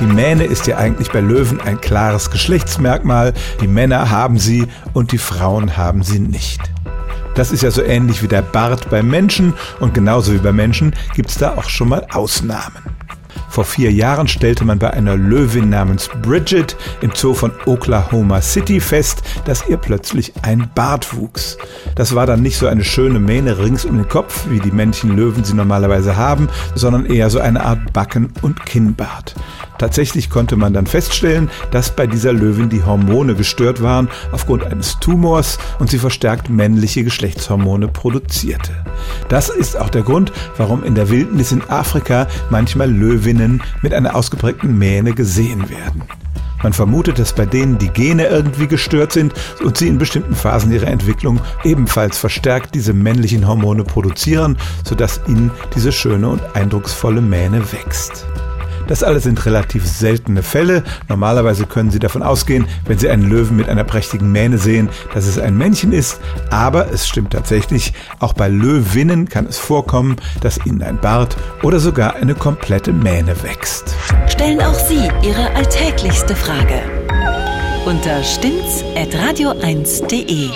Die Mähne ist ja eigentlich bei Löwen ein klares Geschlechtsmerkmal. Die Männer haben sie und die Frauen haben sie nicht. Das ist ja so ähnlich wie der Bart beim Menschen und genauso wie bei Menschen gibt es da auch schon mal Ausnahmen. Vor vier Jahren stellte man bei einer Löwin namens Bridget im Zoo von Oklahoma City fest, dass ihr plötzlich ein Bart wuchs. Das war dann nicht so eine schöne Mähne rings um den Kopf, wie die Männchen-Löwen sie normalerweise haben, sondern eher so eine Art Backen- und Kinnbart. Tatsächlich konnte man dann feststellen, dass bei dieser Löwin die Hormone gestört waren aufgrund eines Tumors und sie verstärkt männliche Geschlechtshormone produzierte. Das ist auch der Grund, warum in der Wildnis in Afrika manchmal Löwinnen mit einer ausgeprägten Mähne gesehen werden. Man vermutet, dass bei denen die Gene irgendwie gestört sind und sie in bestimmten Phasen ihrer Entwicklung ebenfalls verstärkt diese männlichen Hormone produzieren, sodass ihnen diese schöne und eindrucksvolle Mähne wächst. Das alles sind relativ seltene Fälle. Normalerweise können Sie davon ausgehen, wenn Sie einen Löwen mit einer prächtigen Mähne sehen, dass es ein Männchen ist. Aber es stimmt tatsächlich, auch bei Löwinnen kann es vorkommen, dass ihnen ein Bart oder sogar eine komplette Mähne wächst. Stellen auch Sie Ihre alltäglichste Frage unter stimmtz.radio1.de.